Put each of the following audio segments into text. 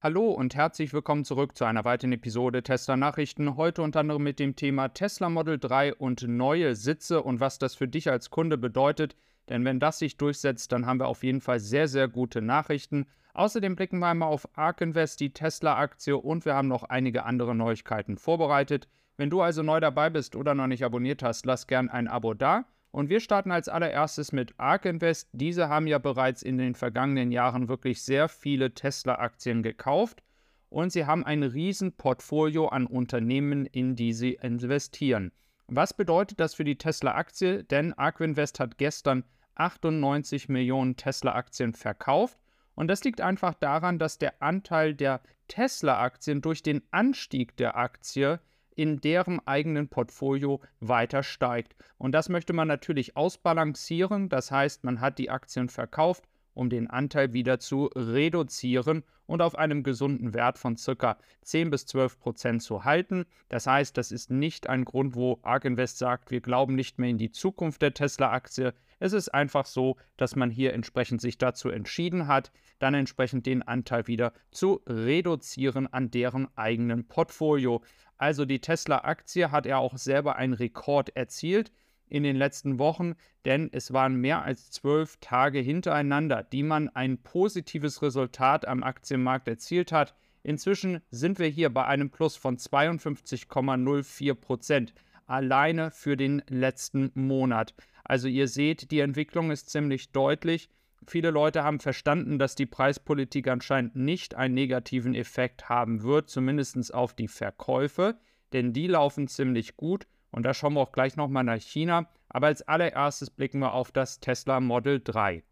Hallo und herzlich willkommen zurück zu einer weiteren Episode Tesla Nachrichten. Heute unter anderem mit dem Thema Tesla Model 3 und neue Sitze und was das für dich als Kunde bedeutet. Denn wenn das sich durchsetzt, dann haben wir auf jeden Fall sehr, sehr gute Nachrichten. Außerdem blicken wir einmal auf ARK Invest, die Tesla-Aktie und wir haben noch einige andere Neuigkeiten vorbereitet. Wenn du also neu dabei bist oder noch nicht abonniert hast, lass gern ein Abo da. Und wir starten als allererstes mit ARK Invest. Diese haben ja bereits in den vergangenen Jahren wirklich sehr viele Tesla-Aktien gekauft und sie haben ein riesen Portfolio an Unternehmen, in die sie investieren. Was bedeutet das für die Tesla-Aktie? Denn ARK Invest hat gestern 98 Millionen Tesla-Aktien verkauft. Und das liegt einfach daran, dass der Anteil der Tesla-Aktien durch den Anstieg der Aktie in deren eigenen Portfolio weiter steigt. Und das möchte man natürlich ausbalancieren. Das heißt, man hat die Aktien verkauft, um den Anteil wieder zu reduzieren und auf einem gesunden Wert von ca. 10 bis 12 Prozent zu halten. Das heißt, das ist nicht ein Grund, wo ARK Invest sagt, wir glauben nicht mehr in die Zukunft der Tesla-Aktie. Es ist einfach so, dass man hier entsprechend sich dazu entschieden hat, dann entsprechend den Anteil wieder zu reduzieren an deren eigenen Portfolio. Also die Tesla-Aktie hat ja auch selber einen Rekord erzielt in den letzten Wochen, denn es waren mehr als zwölf Tage hintereinander, die man ein positives Resultat am Aktienmarkt erzielt hat. Inzwischen sind wir hier bei einem Plus von 52,04 Prozent alleine für den letzten Monat. Also ihr seht, die Entwicklung ist ziemlich deutlich. Viele Leute haben verstanden, dass die Preispolitik anscheinend nicht einen negativen Effekt haben wird, zumindest auf die Verkäufe, denn die laufen ziemlich gut. Und da schauen wir auch gleich nochmal nach China. Aber als allererstes blicken wir auf das Tesla Model 3.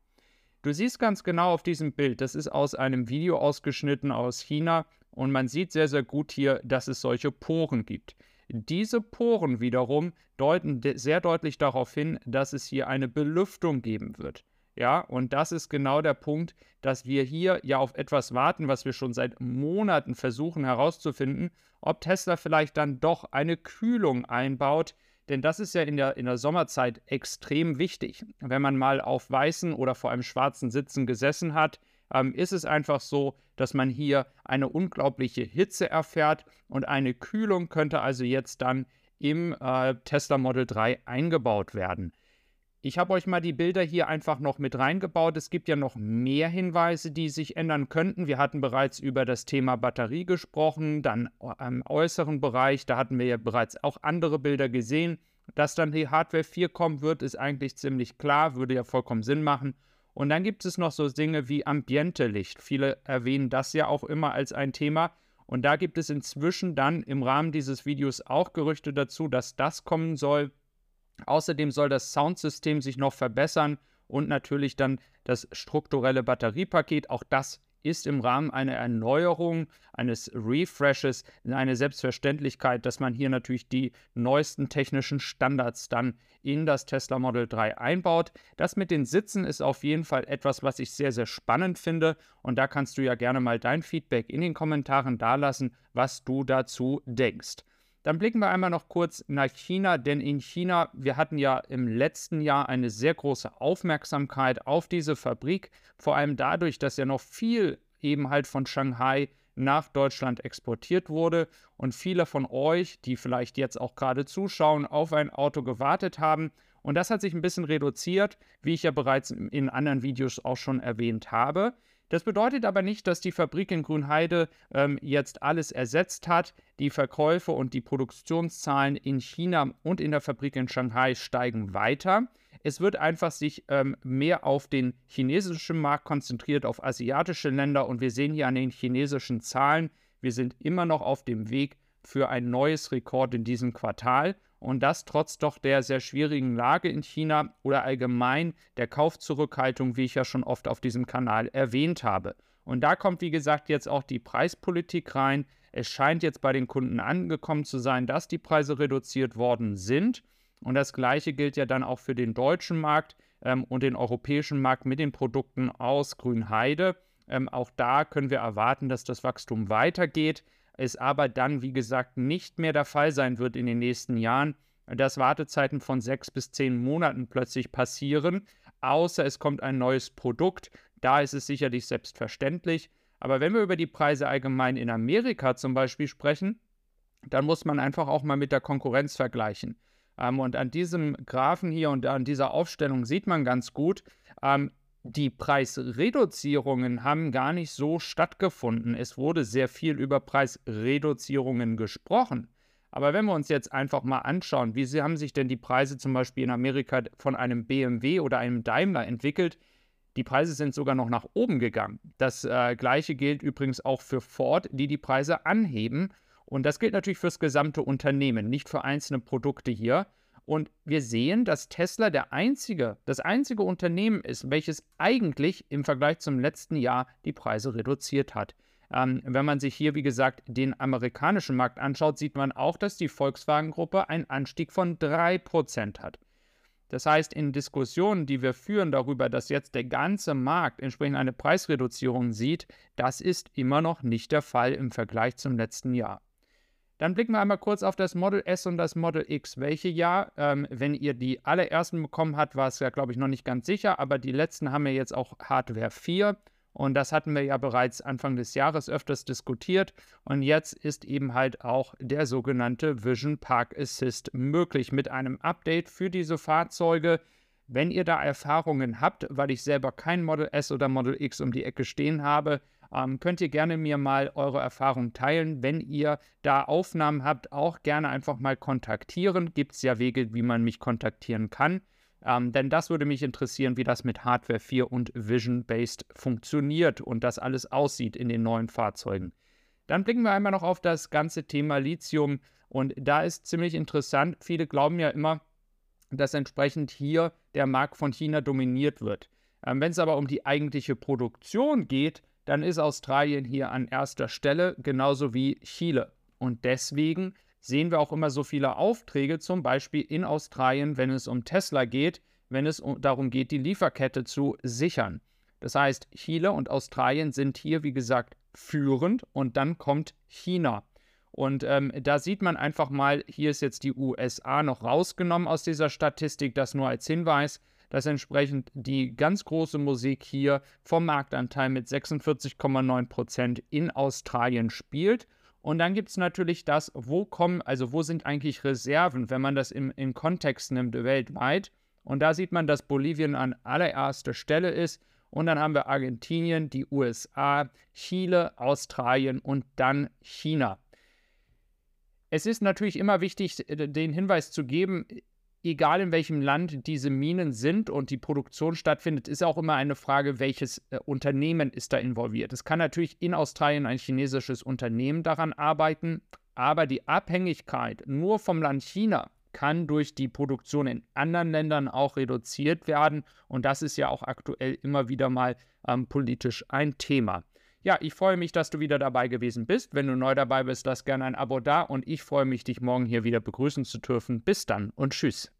Du siehst ganz genau auf diesem Bild, das ist aus einem Video ausgeschnitten aus China und man sieht sehr, sehr gut hier, dass es solche Poren gibt. Diese Poren wiederum deuten sehr deutlich darauf hin, dass es hier eine Belüftung geben wird. Ja, und das ist genau der Punkt, dass wir hier ja auf etwas warten, was wir schon seit Monaten versuchen herauszufinden, ob Tesla vielleicht dann doch eine Kühlung einbaut. Denn das ist ja in der, in der Sommerzeit extrem wichtig. Wenn man mal auf weißen oder vor allem schwarzen Sitzen gesessen hat, ähm, ist es einfach so, dass man hier eine unglaubliche Hitze erfährt und eine Kühlung könnte also jetzt dann im äh, Tesla Model 3 eingebaut werden. Ich habe euch mal die Bilder hier einfach noch mit reingebaut. Es gibt ja noch mehr Hinweise, die sich ändern könnten. Wir hatten bereits über das Thema Batterie gesprochen, dann im äußeren Bereich, da hatten wir ja bereits auch andere Bilder gesehen. Dass dann die Hardware 4 kommen wird, ist eigentlich ziemlich klar, würde ja vollkommen Sinn machen. Und dann gibt es noch so Dinge wie Ambiente-Licht. Viele erwähnen das ja auch immer als ein Thema. Und da gibt es inzwischen dann im Rahmen dieses Videos auch Gerüchte dazu, dass das kommen soll. Außerdem soll das Soundsystem sich noch verbessern und natürlich dann das strukturelle Batteriepaket. Auch das ist im Rahmen einer Erneuerung, eines Refreshes eine Selbstverständlichkeit, dass man hier natürlich die neuesten technischen Standards dann in das Tesla Model 3 einbaut. Das mit den Sitzen ist auf jeden Fall etwas, was ich sehr, sehr spannend finde. Und da kannst du ja gerne mal dein Feedback in den Kommentaren dalassen, was du dazu denkst. Dann blicken wir einmal noch kurz nach China, denn in China, wir hatten ja im letzten Jahr eine sehr große Aufmerksamkeit auf diese Fabrik, vor allem dadurch, dass ja noch viel eben halt von Shanghai nach Deutschland exportiert wurde und viele von euch, die vielleicht jetzt auch gerade zuschauen, auf ein Auto gewartet haben. Und das hat sich ein bisschen reduziert, wie ich ja bereits in anderen Videos auch schon erwähnt habe. Das bedeutet aber nicht, dass die Fabrik in Grünheide ähm, jetzt alles ersetzt hat. Die Verkäufe und die Produktionszahlen in China und in der Fabrik in Shanghai steigen weiter. Es wird einfach sich ähm, mehr auf den chinesischen Markt konzentriert, auf asiatische Länder und wir sehen hier an den chinesischen Zahlen, wir sind immer noch auf dem Weg für ein neues Rekord in diesem Quartal und das trotz doch der sehr schwierigen Lage in China oder allgemein der Kaufzurückhaltung, wie ich ja schon oft auf diesem Kanal erwähnt habe. Und da kommt, wie gesagt, jetzt auch die Preispolitik rein. Es scheint jetzt bei den Kunden angekommen zu sein, dass die Preise reduziert worden sind. Und das Gleiche gilt ja dann auch für den deutschen Markt ähm, und den europäischen Markt mit den Produkten aus Grünheide. Ähm, auch da können wir erwarten, dass das Wachstum weitergeht es aber dann, wie gesagt, nicht mehr der Fall sein wird in den nächsten Jahren, dass Wartezeiten von sechs bis zehn Monaten plötzlich passieren, außer es kommt ein neues Produkt. Da ist es sicherlich selbstverständlich. Aber wenn wir über die Preise allgemein in Amerika zum Beispiel sprechen, dann muss man einfach auch mal mit der Konkurrenz vergleichen. Ähm, und an diesem Graphen hier und an dieser Aufstellung sieht man ganz gut, ähm, die Preisreduzierungen haben gar nicht so stattgefunden. Es wurde sehr viel über Preisreduzierungen gesprochen. Aber wenn wir uns jetzt einfach mal anschauen, wie haben sich denn die Preise zum Beispiel in Amerika von einem BMW oder einem Daimler entwickelt, die Preise sind sogar noch nach oben gegangen. Das äh, gleiche gilt übrigens auch für Ford, die die Preise anheben. Und das gilt natürlich fürs gesamte Unternehmen, nicht für einzelne Produkte hier. Und wir sehen, dass Tesla der einzige, das einzige Unternehmen ist, welches eigentlich im Vergleich zum letzten Jahr die Preise reduziert hat. Ähm, wenn man sich hier, wie gesagt, den amerikanischen Markt anschaut, sieht man auch, dass die Volkswagen-Gruppe einen Anstieg von 3% hat. Das heißt, in Diskussionen, die wir führen darüber, dass jetzt der ganze Markt entsprechend eine Preisreduzierung sieht, das ist immer noch nicht der Fall im Vergleich zum letzten Jahr. Dann blicken wir einmal kurz auf das Model S und das Model X. Welche Jahr? Ähm, wenn ihr die allerersten bekommen habt, war es ja, glaube ich, noch nicht ganz sicher, aber die letzten haben ja jetzt auch Hardware 4. Und das hatten wir ja bereits Anfang des Jahres öfters diskutiert. Und jetzt ist eben halt auch der sogenannte Vision Park Assist möglich mit einem Update für diese Fahrzeuge. Wenn ihr da Erfahrungen habt, weil ich selber kein Model S oder Model X um die Ecke stehen habe, ähm, könnt ihr gerne mir mal eure Erfahrungen teilen. Wenn ihr da Aufnahmen habt, auch gerne einfach mal kontaktieren. Gibt es ja Wege, wie man mich kontaktieren kann. Ähm, denn das würde mich interessieren, wie das mit Hardware 4 und Vision-Based funktioniert und das alles aussieht in den neuen Fahrzeugen. Dann blicken wir einmal noch auf das ganze Thema Lithium und da ist ziemlich interessant. Viele glauben ja immer, dass entsprechend hier der Markt von China dominiert wird. Ähm, Wenn es aber um die eigentliche Produktion geht, dann ist Australien hier an erster Stelle, genauso wie Chile. Und deswegen sehen wir auch immer so viele Aufträge, zum Beispiel in Australien, wenn es um Tesla geht, wenn es darum geht, die Lieferkette zu sichern. Das heißt, Chile und Australien sind hier, wie gesagt, führend und dann kommt China. Und ähm, da sieht man einfach mal, hier ist jetzt die USA noch rausgenommen aus dieser Statistik, das nur als Hinweis, dass entsprechend die ganz große Musik hier vom Marktanteil mit 46,9% in Australien spielt. Und dann gibt es natürlich das, wo kommen, also wo sind eigentlich Reserven, wenn man das im, im Kontext nimmt, weltweit. Und da sieht man, dass Bolivien an allererster Stelle ist. Und dann haben wir Argentinien, die USA, Chile, Australien und dann China. Es ist natürlich immer wichtig, den Hinweis zu geben, egal in welchem Land diese Minen sind und die Produktion stattfindet, ist auch immer eine Frage, welches äh, Unternehmen ist da involviert. Es kann natürlich in Australien ein chinesisches Unternehmen daran arbeiten, aber die Abhängigkeit nur vom Land China kann durch die Produktion in anderen Ländern auch reduziert werden. Und das ist ja auch aktuell immer wieder mal ähm, politisch ein Thema. Ja, ich freue mich, dass du wieder dabei gewesen bist. Wenn du neu dabei bist, lass gerne ein Abo da und ich freue mich, dich morgen hier wieder begrüßen zu dürfen. Bis dann und tschüss.